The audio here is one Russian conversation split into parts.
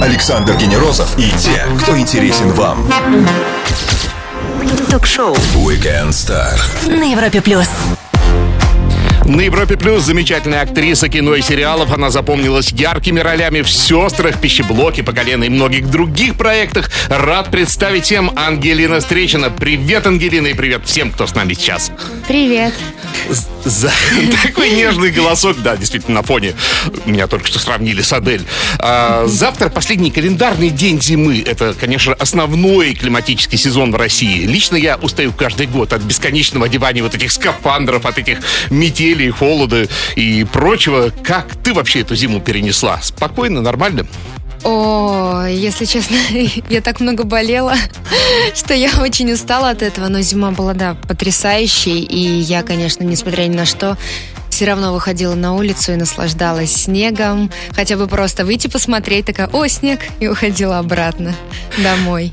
Александр Генерозов и те, кто интересен вам. Ток-шоу Weekend Star. на Европе плюс. На Европе Плюс замечательная актриса кино и сериалов. Она запомнилась яркими ролями в «Сестрах», «Пищеблоке», «По колено» и многих других проектах. Рад представить всем Ангелина Встречина. Привет, Ангелина, и привет всем, кто с нами сейчас. Привет. За такой нежный голосок, да, действительно, на фоне меня только что сравнили с Адель. А, завтра последний календарный день зимы. Это, конечно, основной климатический сезон в России. Лично я устаю каждый год от бесконечного одевания вот этих скафандров, от этих метелей, холода и прочего. Как ты вообще эту зиму перенесла? Спокойно, нормально? О, если честно, я так много болела, что я очень устала от этого, но зима была, да, потрясающей, и я, конечно, несмотря ни на что, все равно выходила на улицу и наслаждалась снегом, хотя бы просто выйти посмотреть, такая, о, снег, и уходила обратно домой.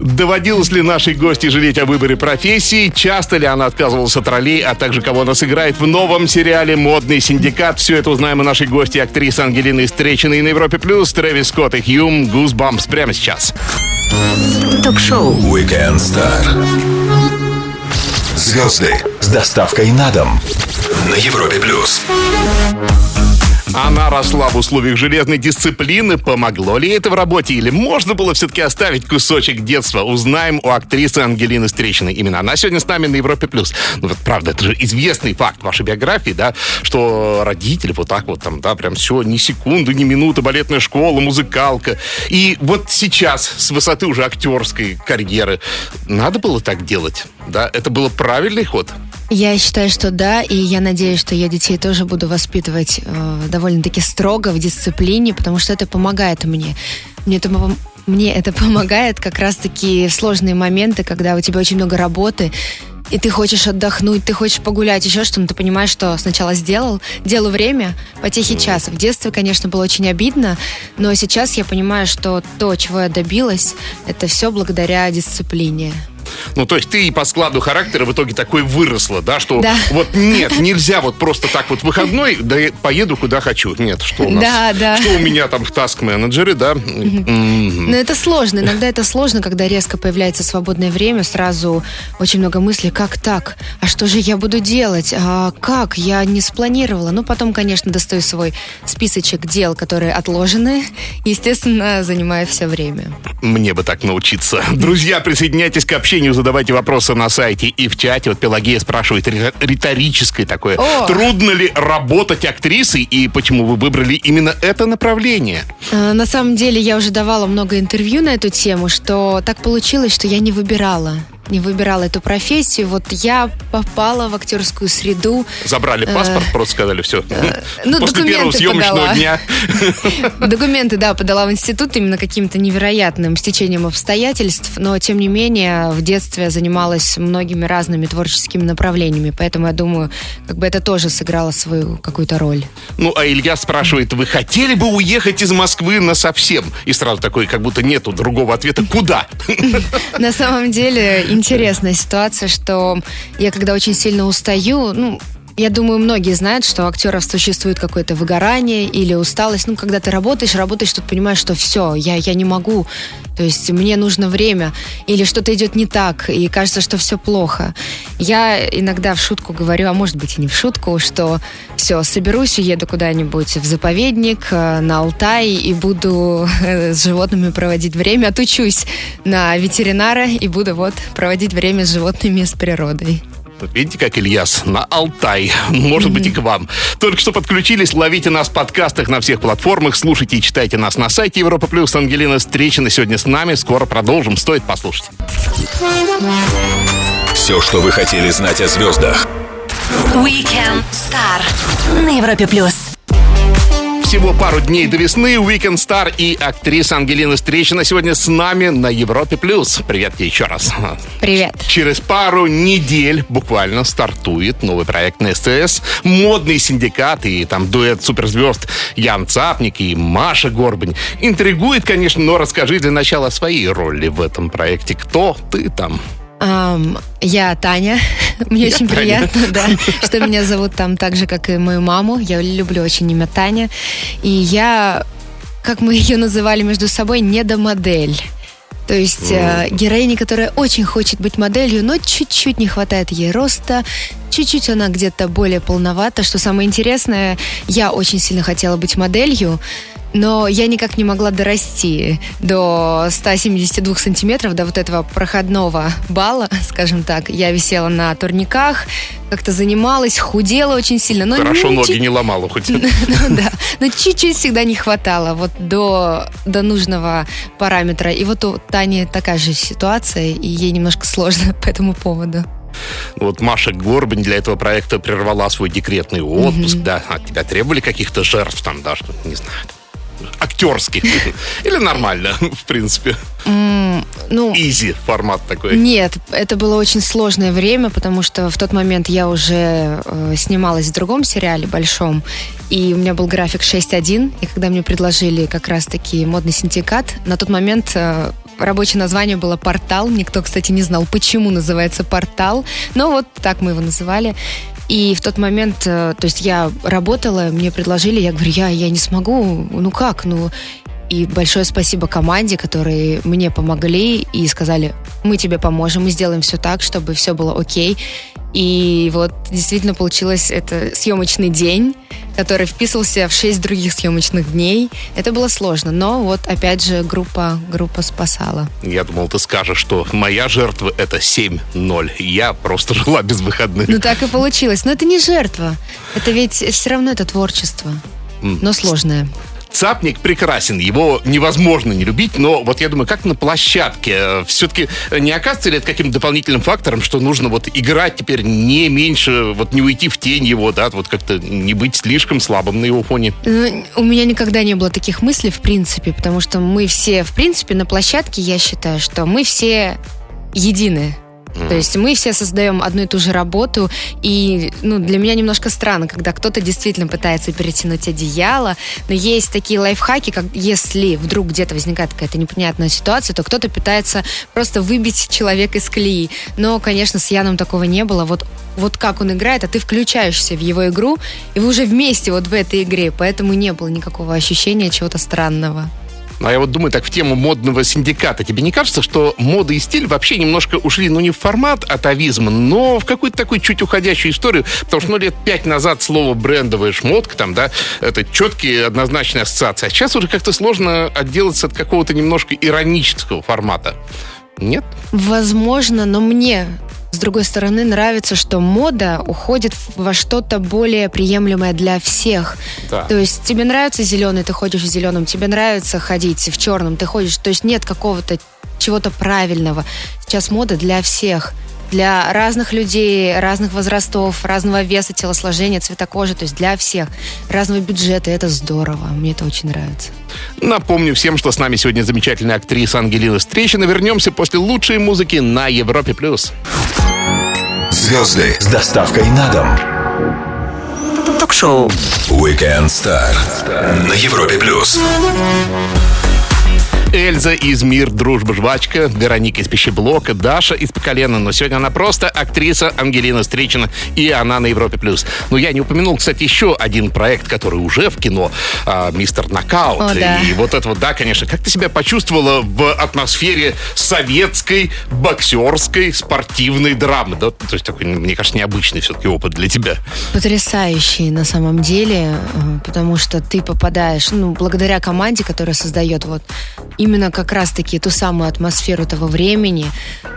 Доводилось ли нашей гости жалеть о выборе профессии? Часто ли она отказывалась от ролей, а также кого она сыграет в новом сериале «Модный синдикат»? Все это узнаем у нашей гости, актрисы Ангелины Встречиной на Европе+, плюс Трэвис Скотт и Хьюм Гузбампс прямо сейчас. Ток-шоу Weekend Star. Звезды с доставкой на дом на Европе Плюс. Она росла в условиях железной дисциплины. Помогло ли это в работе? Или можно было все-таки оставить кусочек детства? Узнаем у актрисы Ангелины Встречиной. Именно она сегодня с нами на Европе+. плюс. Ну вот правда, это же известный факт вашей биографии, да, что родители вот так вот там, да, прям все, ни секунды, ни минуты, балетная школа, музыкалка. И вот сейчас, с высоты уже актерской карьеры, надо было так делать, да? Это был правильный ход? Я считаю, что да, и я надеюсь, что я детей тоже буду воспитывать э, довольно-таки строго в дисциплине, потому что это помогает мне. Мне это, мне это помогает как раз-таки в сложные моменты, когда у тебя очень много работы, и ты хочешь отдохнуть, ты хочешь погулять, еще что-то, ты понимаешь, что сначала сделал, делу время, потехи час. В детстве, конечно, было очень обидно, но сейчас я понимаю, что то, чего я добилась, это все благодаря дисциплине. Ну, то есть ты по складу характера в итоге такой выросла, да, что Да. вот нет, нельзя вот просто так вот выходной, да поеду куда хочу. Нет, что у нас? Да, да. Что у меня там в таск-менеджере, да? Но это сложно. Иногда это сложно, когда резко появляется свободное время, сразу очень много мыслей, как так? А что же я буду делать? А как? Я не спланировала. Ну, потом, конечно, достаю свой списочек дел, которые отложены. Естественно, занимаю все время. Мне бы так научиться. Друзья, присоединяйтесь к общению, задавайте вопросы на сайте и в чате. Вот Пелагея спрашивает ри- риторическое такое. О! Трудно ли работать актрисой и почему вы выбрали именно это направление? А, На самом деле, я уже давала много интервью на эту тему, что так получилось, что я не выбирала. Не выбирала эту профессию. Вот я попала в актерскую среду. Забрали паспорт, просто сказали все. ну, После первого документы съемочного подала. дня. Документы, да, подала в институт именно каким-то невероятным стечением обстоятельств, но тем не менее в детстве занималась многими разными творческими направлениями, поэтому я думаю, как бы это тоже сыграло свою какую-то роль. Ну, а Илья спрашивает, вы хотели бы уехать из Москвы на совсем? И сразу такой, как будто нету другого ответа. Куда? На самом деле интересная ситуация, что я когда очень сильно устаю, ну, я думаю, многие знают, что у актеров существует какое-то выгорание или усталость. Ну, когда ты работаешь, работаешь, тут понимаешь, что все, я, я не могу. То есть мне нужно время. Или что-то идет не так, и кажется, что все плохо. Я иногда в шутку говорю, а может быть и не в шутку, что все, соберусь, уеду куда-нибудь в заповедник, э, на Алтай, и буду э, с животными проводить время. Отучусь на ветеринара и буду вот проводить время с животными и с природой. Вот Видите, как Ильяс на Алтай. Может быть, и к вам. Только что подключились, ловите нас в подкастах на всех платформах, слушайте и читайте нас на сайте Европа Плюс. Ангелина Встречина сегодня с нами. Скоро продолжим. Стоит послушать. Все, что вы хотели знать о звездах. Weekend Star на Европе плюс. Всего пару дней до весны. Weekend Star и актриса Ангелина Встречина сегодня с нами на Европе Плюс. Привет тебе еще раз. Привет. Через пару недель буквально стартует новый проект на СТС. Модный синдикат и там дуэт суперзвезд Ян Цапник и Маша Горбань. Интригует, конечно, но расскажи для начала свои роли в этом проекте. Кто ты там? Ам, я Таня. Мне Я очень Таня. приятно, да, что меня зовут там так же, как и мою маму. Я люблю очень имя Таня. И я как мы ее называли между собой, недомодель. То есть э, героиня, которая очень хочет быть моделью, но чуть-чуть не хватает ей роста, чуть-чуть она где-то более полновата. Что самое интересное, я очень сильно хотела быть моделью, но я никак не могла дорасти до 172 сантиметров, до вот этого проходного балла, скажем так. Я висела на турниках, как-то занималась, худела очень сильно. Но Хорошо ноги чуть- не ломала хоть. ну да, но чуть-чуть всегда не хватало вот до, до нужного параметра. И вот у Тани такая же ситуация, и ей немножко сложно по этому поводу. Вот Маша Горбань для этого проекта прервала свой декретный отпуск, да. От тебя требовали каких-то жертв там, да, что, не знаю, актерских. Или нормально, в принципе. Ну, Изи формат такой. Нет, это было очень сложное время, потому что в тот момент я уже э, снималась в другом сериале большом, и у меня был график 6.1, и когда мне предложили как раз-таки модный синдикат, на тот момент э, рабочее название было «Портал». Никто, кстати, не знал, почему называется «Портал», но вот так мы его называли. И в тот момент, э, то есть я работала, мне предложили, я говорю, я, я не смогу, ну как, ну... И большое спасибо команде, которые мне помогли и сказали, мы тебе поможем, мы сделаем все так, чтобы все было окей. И вот действительно получилось это съемочный день, который вписывался в шесть других съемочных дней. Это было сложно, но вот опять же группа, группа спасала. Я думал, ты скажешь, что моя жертва это 7-0. Я просто жила без выходных. Ну так и получилось. Но это не жертва. Это ведь все равно это творчество. Но сложное. Цапник прекрасен, его невозможно не любить, но вот я думаю, как на площадке, все-таки не окажется ли это каким-то дополнительным фактором, что нужно вот играть теперь не меньше, вот не уйти в тень его, да, вот как-то не быть слишком слабым на его фоне? Ну, У меня никогда не было таких мыслей, в принципе, потому что мы все, в принципе, на площадке, я считаю, что мы все едины. То есть мы все создаем одну и ту же работу, и ну, для меня немножко странно, когда кто-то действительно пытается перетянуть одеяло, но есть такие лайфхаки, как если вдруг где-то возникает какая-то непонятная ситуация, то кто-то пытается просто выбить человека из колеи. Но, конечно, с Яном такого не было. Вот, вот как он играет, а ты включаешься в его игру, и вы уже вместе вот в этой игре, поэтому не было никакого ощущения чего-то странного. А я вот думаю, так в тему модного синдиката. Тебе не кажется, что мода и стиль вообще немножко ушли, ну, не в формат атовизма, но в какую-то такую чуть уходящую историю? Потому что, ну, лет пять назад слово брендовая шмотка, там, да, это четкие однозначные ассоциации. А сейчас уже как-то сложно отделаться от какого-то немножко иронического формата. Нет? Возможно, но мне с другой стороны, нравится, что мода уходит во что-то более приемлемое для всех. Да. То есть тебе нравится зеленый, ты ходишь в зеленом, тебе нравится ходить в черном, ты ходишь. То есть нет какого-то чего-то правильного. Сейчас мода для всех. Для разных людей, разных возрастов, разного веса, телосложения, цвета кожи, то есть для всех. Разного бюджета, это здорово. Мне это очень нравится. Напомню всем, что с нами сегодня замечательная актриса Ангелина Встречина. Вернемся после лучшей музыки на Европе+. плюс. Звезды с доставкой на дом. Ток-шоу. Weekend Star на Европе плюс. Эльза из «Мир, дружба, жвачка», Вероника из «Пищеблока», Даша из «Поколена», но сегодня она просто актриса Ангелина Встречина, и она на Европе+. плюс. Но я не упомянул, кстати, еще один проект, который уже в кино, а, «Мистер Нокаут». О, да. И вот это вот, да, конечно. Как ты себя почувствовала в атмосфере советской, боксерской, спортивной драмы? Да? То есть такой, мне кажется, необычный все-таки опыт для тебя. потрясающий на самом деле, э, потому что ты попадаешь, ну, благодаря команде, которая создает вот именно как раз-таки ту самую атмосферу того времени,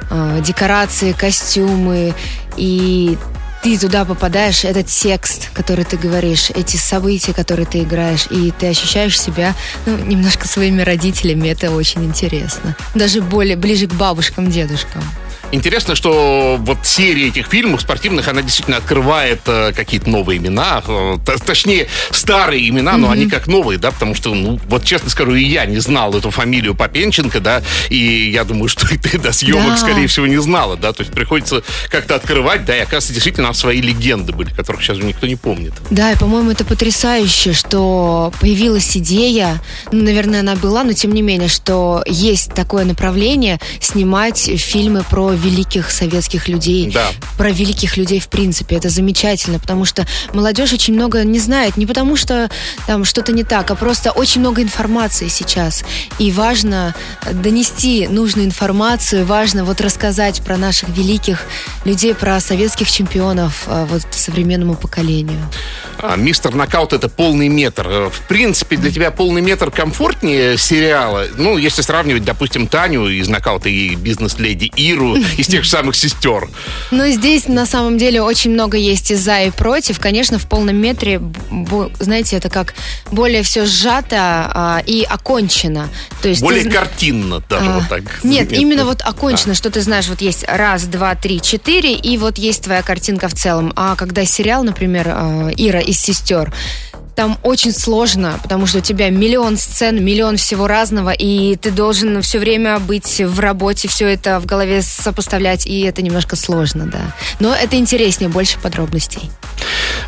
э, декорации, костюмы, и ты туда попадаешь, этот текст, который ты говоришь, эти события, которые ты играешь, и ты ощущаешь себя ну, немножко своими родителями, это очень интересно. Даже более ближе к бабушкам, дедушкам. Интересно, что вот серия этих фильмов спортивных, она действительно открывает э, какие-то новые имена, э, точнее, старые имена, но они как новые, да, потому что, ну, вот честно скажу, и я не знал эту фамилию Попенченко, да, и я думаю, что и ты до съемок, Да. скорее всего, не знала, да, то есть приходится как-то открывать, да, и оказывается, действительно, свои легенды были, которых сейчас уже никто не помнит. Да, и, по-моему, это потрясающе, что появилась идея, ну, наверное, она была, но тем не менее, что есть такое направление снимать фильмы про великих советских людей, Да. про великих людей в принципе. Это замечательно, потому что молодежь очень много не знает, не потому что там что-то не так, а просто очень много информации сейчас. И важно донести нужную информацию, важно вот рассказать про наших великих людей, про советских чемпионов а, вот современному поколению. А, Мистер Нокаут это полный метр. Э, В принципе, для тебя полный метр комфортнее сериала. Ну, если сравнивать, допустим, Таню из Нокаута и бизнес-леди Иру из тех же самых сестер. Но здесь на самом деле очень много есть и за, и против. Конечно, в полном метре, знаете, это как более все сжато а, и окончено. То есть Более ты картинно даже А, вот так. Нет, заметно. именно вот окончено, что ты знаешь, вот есть раз, два, три, четыре, и вот есть твоя картинка в целом. А когда сериал, например, а, Ира из сестер, там очень сложно, потому что у тебя миллион сцен, миллион всего разного, и ты должен все время быть в работе, все это в голове сопоставлять, и это немножко сложно, да. Но это интереснее, больше подробностей.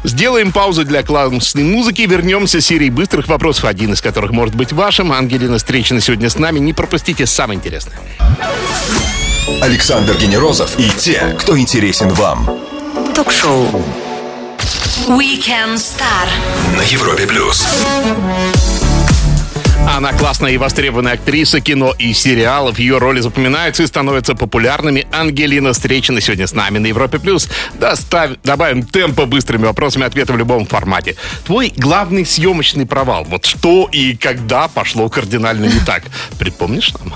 Сделаем паузу для классной музыки. Вернемся с серией быстрых вопросов, один из которых может быть вашим. Ангелина встречена сегодня с нами. Не пропустите самое интересное. Александр Генерозов и те, кто интересен вам. Ток-шоу. Weekend Star. На Европе плюс. Она классная и востребованная актриса кино и сериалов. Ее роли запоминаются и становятся популярными. Ангелина Встречина сегодня с нами на Европе+. плюс. Добавим темпа быстрыми вопросами ответа в любом формате. Твой главный съемочный провал. Вот что и когда пошло кардинально не так. Припомнишь нам?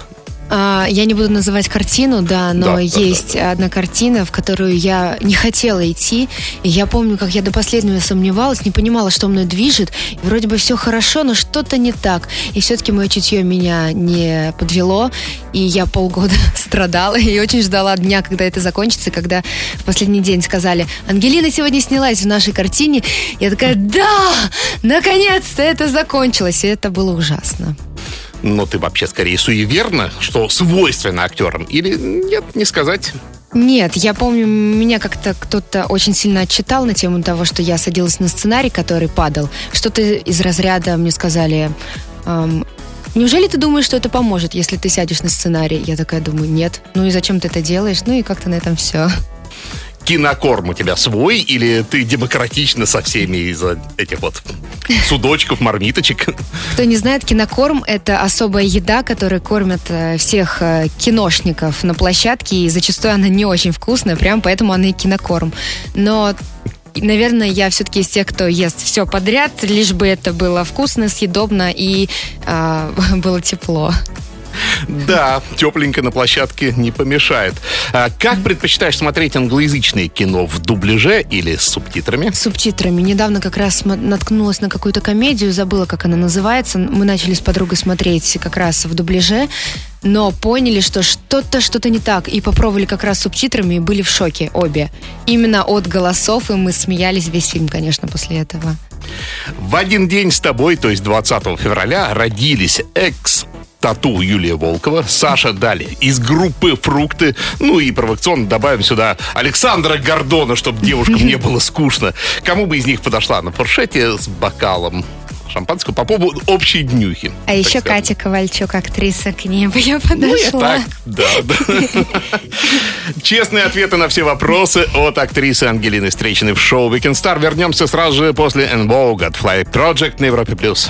А, Я не буду называть картину, да, но Да, да, есть одна картина, в которую я не хотела идти. И я помню, как я до последнего сомневалась, не понимала, что мной движет. И вроде бы все хорошо, но что-то не так. И все-таки мое чутье меня не подвело. И я полгода страдала и очень ждала дня, когда это закончится. Когда в последний день сказали, Ангелина сегодня снялась в нашей картине. Я такая, да, наконец-то это закончилось. И это было ужасно. Но ты вообще скорее суеверна, что свойственно актерам? Или нет, не сказать? Нет, я помню, меня как-то кто-то очень сильно отчитал на тему того, что я садилась на сценарий, который падал. Что-то из разряда мне сказали... эм, Неужели ты думаешь, что это поможет, если ты сядешь на сценарий? Я такая думаю, нет. Ну и зачем ты это делаешь? Ну и как-то на этом все. Кинокорм у тебя свой или ты демократично со всеми из-за этих вот судочков, мармиточек? Кто не знает, кинокорм – это особая еда, которой кормят э, всех э, киношников на площадке, и зачастую она не очень вкусная, прям поэтому она и кинокорм. Но Наверное, я все-таки из тех, кто ест все подряд, лишь бы это было вкусно, съедобно и а, было тепло. Да, тепленько на площадке не помешает. А как предпочитаешь смотреть англоязычное кино в дубляже или с субтитрами? С субтитрами. Недавно как раз наткнулась на какую-то комедию, забыла, как она называется. Мы начали с подругой смотреть как раз в дубляже, но поняли, что что-то, что-то не так. И попробовали как раз субтитрами и были в шоке обе. Именно от голосов, и мы смеялись весь фильм, конечно, после этого. В один день с тобой, то есть 20 февраля, родились экс Тату Юлия Волкова, Саша Дали из группы «Фрукты». Ну и провокационно добавим сюда Александра Гордона, чтобы девушкам не было скучно. Кому бы из них подошла на фуршете с бокалом шампанского по поводу общей днюхи? А еще скажем. Катя Ковальчук, актриса, к ней бы я Ну, я подошла. так, да, да. Честные ответы на все вопросы от актрисы Ангелины Встречной в шоу Weekend Star. Вернемся сразу же после En Vogue от Fly Project на Европе+. плюс.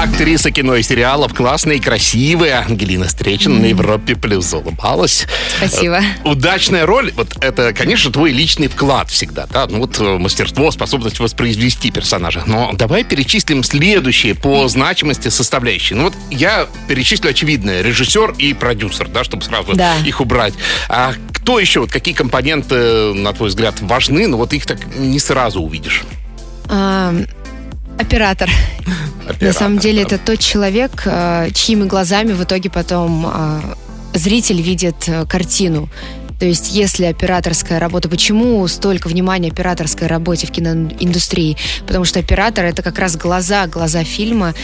Актриса кино и сериалов, классная и красивая Ангелина Встречина на Европе Плюс улыбалась. Спасибо. Э, Удачная роль, вот это, конечно, твой личный вклад всегда, да, ну вот э, мастерство, способность воспроизвести персонажа. Но давай перечислим следующие по значимости составляющие. Ну вот я перечислю очевидное, режиссер и продюсер, да, чтобы сразу Да. их убрать. А кто еще, вот какие компоненты, на твой взгляд, важны, но вот их так не сразу увидишь? А, Оператор. На Оператор, самом деле это тот человек, э, чьими глазами в итоге потом э, зритель видит э, картину. То есть, если операторская работа, почему столько внимания операторской работе в киноиндустрии? Потому что оператор это как раз глаза, глаза фильма,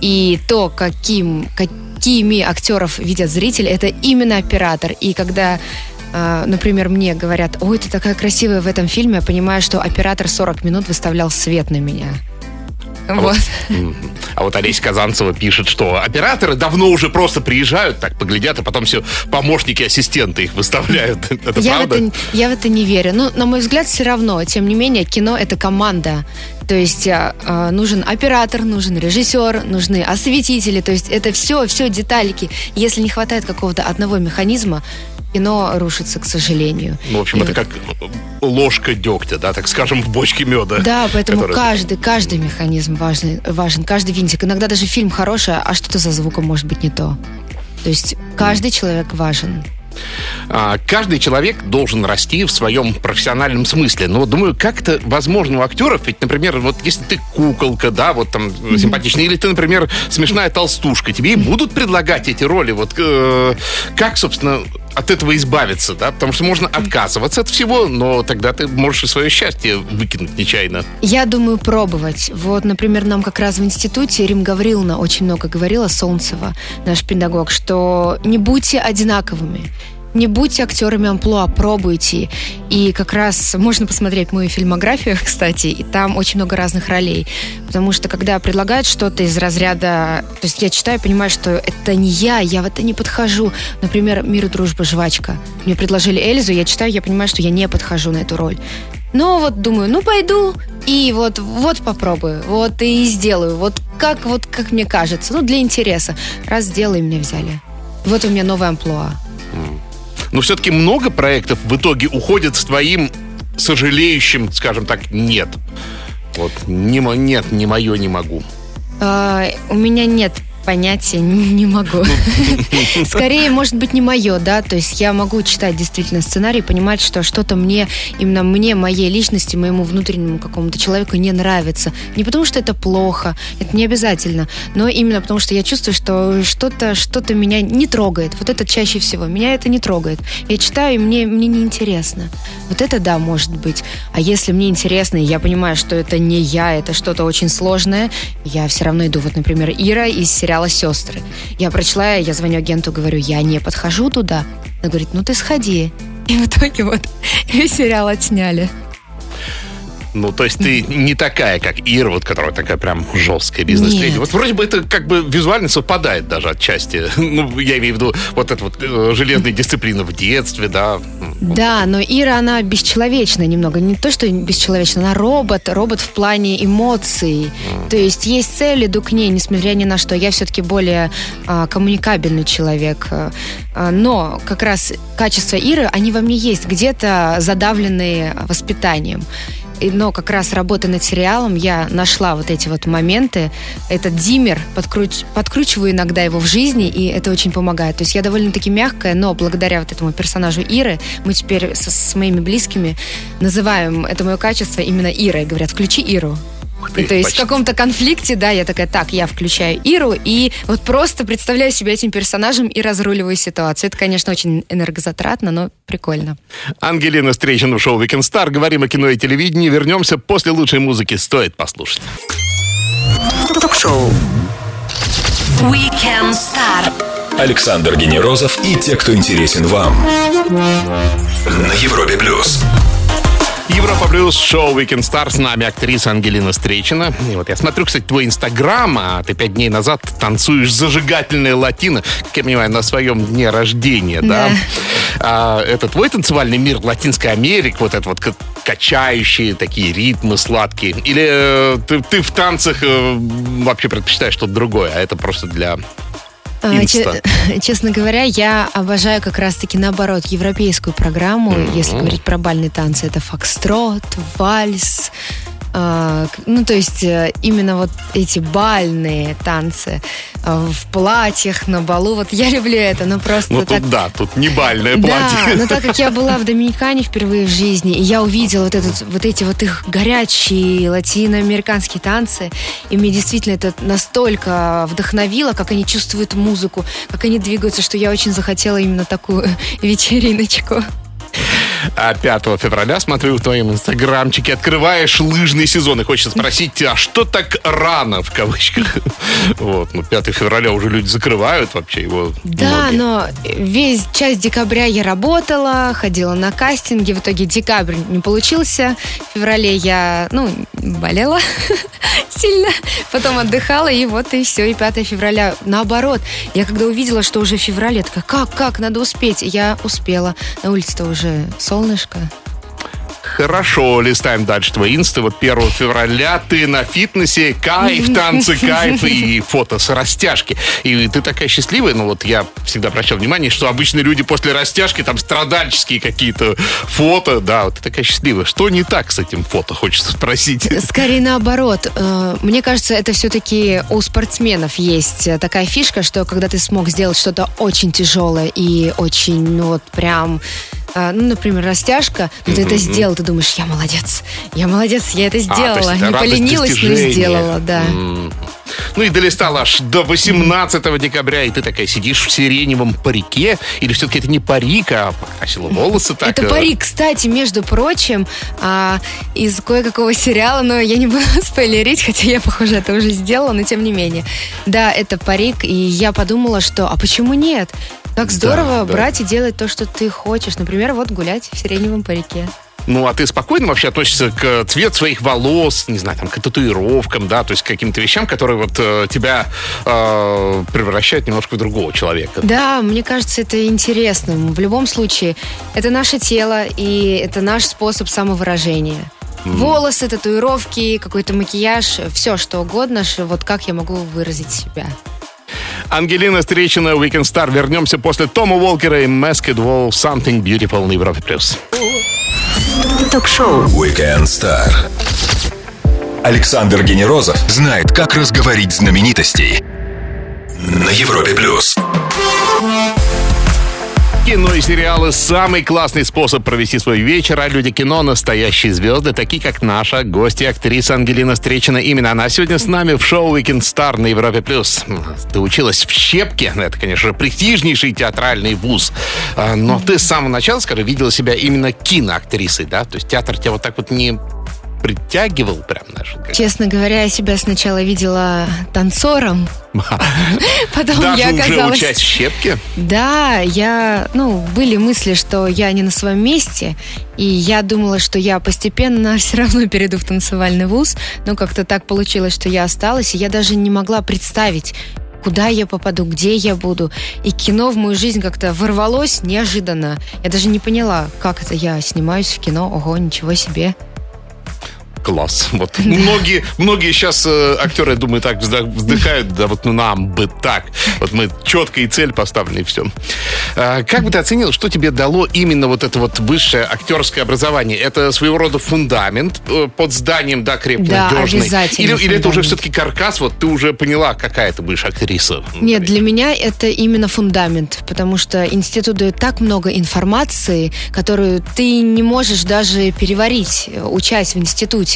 и то, каким, какими актеров видят зрители, это именно оператор. И когда например, мне говорят, ой, ты такая красивая в этом фильме, я понимаю, что оператор 40 минут выставлял свет на меня. А вот. а вот Олеся Казанцева пишет, что операторы давно уже просто приезжают, так поглядят, а потом все помощники, ассистенты их выставляют. Это я правда? В это, я в это не верю. Ну, на мой взгляд, все равно. Тем не менее, кино это команда. То есть э, нужен оператор, нужен режиссер, нужны осветители. То есть это все, все деталики. Если не хватает какого-то одного механизма, кино рушится, к сожалению. Ну, в общем, И это вот- как ложка дегтя, да, так скажем, в бочке меда. Да, поэтому которая- каждый, каждый механизм важный, важен, каждый винтик. Иногда даже фильм хороший, а что-то за звуком может быть не то. То есть каждый человек важен. А, Каждый человек должен расти в своем профессиональном смысле. Но думаю, как это возможно у актеров? Ведь, например, вот если ты куколка, да, вот там симпатичная, или ты, например, смешная толстушка, тебе и будут предлагать эти роли. Вот э, как, собственно, от этого избавиться, да? Потому что можно отказываться от всего, но тогда ты можешь и свое счастье выкинуть нечаянно. Я думаю, пробовать. Вот, например, нам как раз в институте Рим Гавриловна очень много говорила, Солнцева, наш педагог, что не будьте одинаковыми. Не будьте актерами амплуа, пробуйте. И как раз можно посмотреть мою фильмографию, кстати, и там очень много разных ролей. Потому что когда предлагают что-то из разряда... То есть я читаю и понимаю, что это не я, я в это не подхожу. Например, «Мир, дружба, жвачка». Мне предложили Эльзу, я читаю, я понимаю, что я не подхожу на эту роль. Но вот думаю, ну пойду и вот, вот попробую, вот и сделаю, вот как, вот как мне кажется, ну для интереса. Раз сделаю, меня взяли. Вот у меня новая амплуа. Но все-таки много проектов в итоге уходят с твоим сожалеющим, скажем так, нет. Вот, не, нет, не мое, не могу. А, у меня нет понятия, не не могу. Скорее, может быть, не мое, да, то есть я могу читать действительно сценарий, понимать, что что-то мне, именно мне, моей личности, моему внутреннему какому-то человеку не нравится. Не потому, что это плохо, это не обязательно, но именно потому, что я чувствую, что что-то, что-то меня не трогает. Вот это чаще всего. Меня это не трогает. Я читаю, и мне, мне неинтересно. Вот это да, может быть. А если мне интересно, и я понимаю, что это не я, это что-то очень сложное, я все равно иду. Вот, например, Ира из сериала «Сестры». Я прочла, я звоню агенту, говорю, я не подхожу туда. Она говорит, ну ты сходи. И в итоге вот весь сериал отсняли. Ну, то есть ты не такая, как Ира, вот, которая такая прям жесткая бизнес-леди. Вот вроде бы это как бы визуально совпадает даже отчасти. Ну, я имею в виду вот эта вот э, железная дисциплина в детстве, да. Да, но Ира, она бесчеловечная немного. Не то, что бесчеловечная, она робот, робот в плане эмоций. То есть есть цель, иду к ней, несмотря ни на что. Я все-таки более а, коммуникабельный человек. А, а, но как раз качества Иры, они во мне есть, где-то задавленные воспитанием. Но как раз работая над сериалом, я нашла вот эти вот моменты. Этот диммер, подкруч- подкручиваю иногда его в жизни, и это очень помогает. То есть я довольно-таки мягкая, но благодаря вот этому персонажу Иры, мы теперь со- с, моими близкими называем это мое качество именно Ирой. Говорят, включи Иру. Ух ты, И то есть почти. в каком-то конфликте, да, я такая, так, я включаю Иру, и вот просто представляю себя этим персонажем и разруливаю ситуацию. Это, конечно, очень энергозатратно, но прикольно. Ангелина Стрейчина в шоу Weekend Star. Говорим о кино и телевидении. Вернемся после лучшей музыки. Стоит послушать. Ток-шоу. Weekend Star. Александр Генерозов и те, кто интересен вам. На Европе плюс. Европа Плюс, шоу Weekend Star. С нами актриса Ангелина Стречина. И вот я смотрю, кстати, твой инстаграм, а ты пять дней назад танцуешь зажигательное латино, как я понимаю, на своем дне рождения, да? Да. А, это твой танцевальный мир Латинской Америки, вот это вот ка- качающие такие ритмы сладкие? Или э, ты, ты в танцах э, вообще предпочитаешь что-то другое, а это просто для... Инста. че- Честно говоря, я обожаю как раз-таки наоборот европейскую программу. Если говорить про бальные танцы, это фокстрот, вальс. К- ну, то есть э, именно вот эти бальные танцы а, в платьях, на балу. Вот я люблю это, но просто Ну так тут да, тут не бальное да, платье. но так как я была в Доминикане впервые в жизни, и я увидела вот, этот, вот эти вот их горячие латиноамериканские танцы, и мне действительно это настолько вдохновило, как они чувствуют музыку, как они двигаются, что я очень захотела именно такую вечериночку. А 5 февраля, смотрю в твоем инстаграмчике, открываешь лыжный сезон и хочется спросить, а что так рано, в кавычках? Вот, ну 5 февраля уже люди закрывают вообще его. Да, многие. но весь часть декабря я работала, ходила на кастинги. В итоге декабрь не получился. В феврале я, ну, болела сильно. Потом отдыхала, и вот и все. И 5 февраля наоборот. Я когда увидела, что уже феврале, такая, как, как, надо успеть. Я успела. На улице-то уже солнышко. Хорошо, листаем дальше твои инсты. Вот 1 февраля ты на фитнесе, кайф, танцы, кайф и фото с растяжки. И ты такая счастливая, ну вот я всегда обращал внимание, что обычные люди после растяжки, там страдальческие какие-то фото, да, вот ты такая счастливая. Что не так с этим фото, хочется спросить. Скорее наоборот. Э, Мне кажется, это все-таки у спортсменов есть такая фишка, что когда ты смог сделать что-то очень тяжелое и очень, ну вот прям ну, например, растяжка, но ты это сделал, ты думаешь, я молодец, я молодец, я это А, сделала, не поленилась, но сделала, да. Ну и долистала аж до 18 декабря, и ты такая сидишь в сиреневом парике, или все-таки это не парик, а покрасила волосы так. Это э, парик, кстати, между прочим, а, из кое-какого сериала, но я не буду спойлерить, хотя я, похоже, это уже сделала, но тем не менее. Да, это парик, и я подумала, что, а почему нет? Как здорово да. брать и делать то, что ты хочешь. Например, вот гулять в сиреневом парике. Ну, а ты спокойно вообще относишься к цвету своих волос, не знаю, там, к татуировкам, да, то есть к каким-то вещам, которые вот э, тебя э, превращают немножко в другого человека. Да, мне кажется, это интересным. В любом случае, это наше тело, и это наш способ самовыражения. Волосы, татуировки, какой-то макияж, все что угодно, вот как я могу выразить себя. Ангелина Стречина, Weekend Star. Вернемся после Тома Уолкера и Masked Wall Something Beautiful на Европе+. плюс. Ток-шоу. Weekend Star. Александр Генерозов знает, как разговорить знаменитостей. На Европе плюс. Кино и сериалы – самый классный способ провести свой вечер, а люди кино – настоящие звезды, такие как наша гостья, актриса Ангелина Стречина. Именно она сегодня с нами в шоу Weekend Star на Европе+. плюс. Ты училась в Щепке, ну, это, конечно, престижнейший театральный вуз, А, но ты с самого начала, скажи, видела себя именно киноактрисой, да? То есть театр тебя вот так вот не притягивал прям, как- Честно говоря, я себя сначала видела танцором, потом Даже я уже оказалась... учась в Щепке? Да, я, ну, были мысли, что я не на своем месте, и я думала, что я постепенно все равно перейду в танцевальный вуз, но как-то так получилось, что я осталась, и я даже не могла представить, куда я попаду, где я буду. И кино в мою жизнь как-то ворвалось неожиданно. Я даже не поняла, как это я снимаюсь в кино. Ого, ничего себе. Класс. Вот многие, многие сейчас э, актеры, я думаю, так вздыхают, да вот ну, нам бы так. Вот мы четко и цель поставили, и все. А, как бы ты оценил, что тебе дало именно вот это вот высшее актерское образование? Это своего рода фундамент э, под зданием, да, крепкий, Да, надежный? обязательно Или, или это уже все-таки каркас, вот ты уже поняла, какая ты будешь актриса? Нет, для меня это именно фундамент, потому что институт дает так много информации, которую ты не можешь даже переварить, э, учась в институте.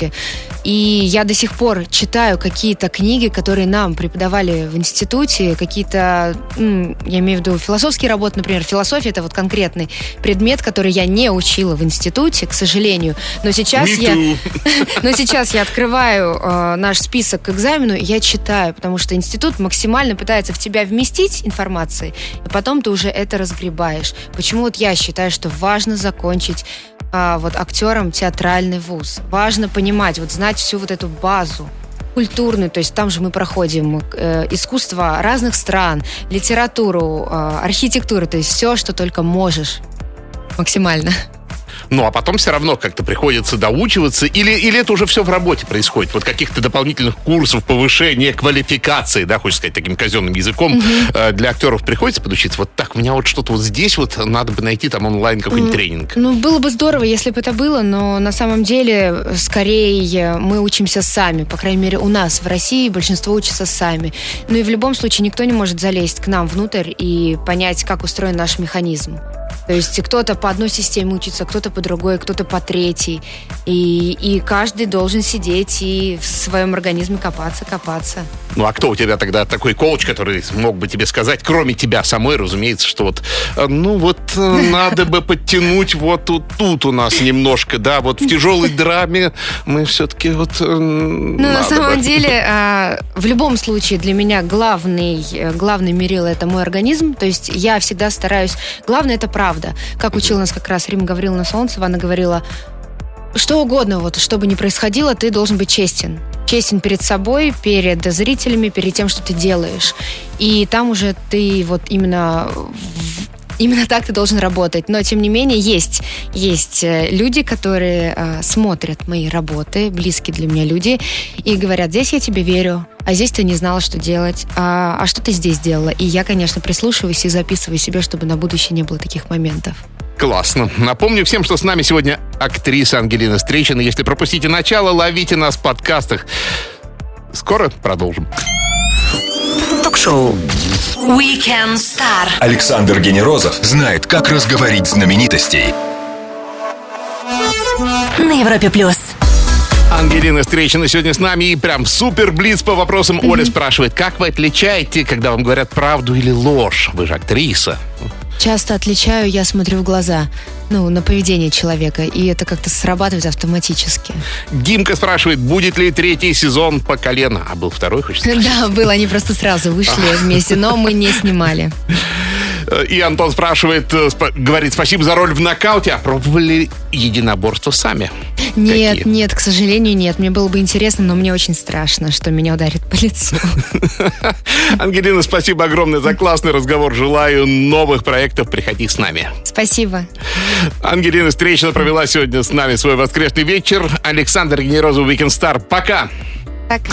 И я до сих пор читаю какие-то книги, которые нам преподавали в институте, какие-то, я имею в виду философские работы, например, философия это вот конкретный предмет, который я не учила в институте, к сожалению. Но сейчас я... Но сейчас я открываю э, наш список к экзамену, и я читаю, потому что институт максимально пытается в тебя вместить информации, и потом ты уже это разгребаешь. Почему вот я считаю, что важно закончить а, вот актером театральный вуз. Важно понимать, вот знать всю вот эту базу культурную, то есть там же мы проходим э, искусство разных стран, литературу, э, архитектуру, то есть все, что только можешь максимально. Ну, а потом все равно как-то приходится доучиваться, или, или это уже все в работе происходит? Вот каких-то дополнительных курсов повышения квалификации, да, хочется сказать таким казенным языком, э, для актеров приходится подучиться? Вот так, у меня вот что-то вот здесь вот надо бы найти там онлайн какой-нибудь тренинг. Ну, было бы здорово, если бы это было, но на самом деле, э, скорее, мы учимся сами. По крайней мере, у нас в России большинство учатся сами. Ну и в любом случае никто не может залезть к нам внутрь и понять, как устроен наш механизм. То есть кто-то по одной системе учится, кто-то по другой, кто-то по третьей. И, и каждый должен сидеть и в своем организме копаться, копаться. Ну а кто у тебя тогда такой коуч, который мог бы тебе сказать, кроме тебя самой, разумеется, что вот, э, ну вот э, надо бы подтянуть вот тут, тут у нас немножко, да, вот в тяжелой драме мы все-таки вот... э, Ну, на самом деле, а, в любом случае для меня главный, главный мерил это мой организм. То есть я всегда стараюсь... Главное это правда. Как учила нас как раз Рима Гавриловна Солнцева, она говорила, что угодно, вот, что бы ни происходило, ты должен быть честен. Честен перед собой, перед зрителями, перед тем, что ты делаешь. И там уже ты вот именно Именно так ты должен работать. Но, тем не менее, есть, есть э, люди, которые э, смотрят мои работы, близкие для меня люди, и говорят, здесь я тебе верю, а здесь ты не знала, что делать, а, а что ты здесь делала? И я, конечно, прислушиваюсь и записываю себе, чтобы на будущее не было таких моментов. Классно. Напомню всем, что с нами сегодня актриса Ангелина Стречина. Если пропустите начало, ловите нас в подкастах. Скоро продолжим. Ток-шоу Weekend Star. Александр Генерозов знает, как разговорить знаменитостей. На Европе плюс. Ангелина Стречина сегодня с нами и прям супер блиц по вопросам. Оля спрашивает, как вы отличаете, когда вам говорят правду или ложь? Вы же актриса. Часто отличаю, я смотрю в глаза, ну, на поведение человека, и это как-то срабатывает автоматически. Димка спрашивает, будет ли третий сезон по колено? А был второй, хочется. Да, было, они просто сразу вышли вместе, но мы не снимали. Э, И Антон спрашивает, э, говорит, спасибо за роль в нокауте. А пробовали ли единоборство сами? Нет, Какие? нет, к сожалению, нет. Мне было бы интересно, но мне очень страшно, что меня ударит по лицу. Ангелина, спасибо огромное за классный разговор. Желаю новых проектов. Приходи с нами. Спасибо. Ангелина Стречина провела сегодня с нами свой воскресный вечер. Александр Генерозов, Weekend Star. Пока! Пока.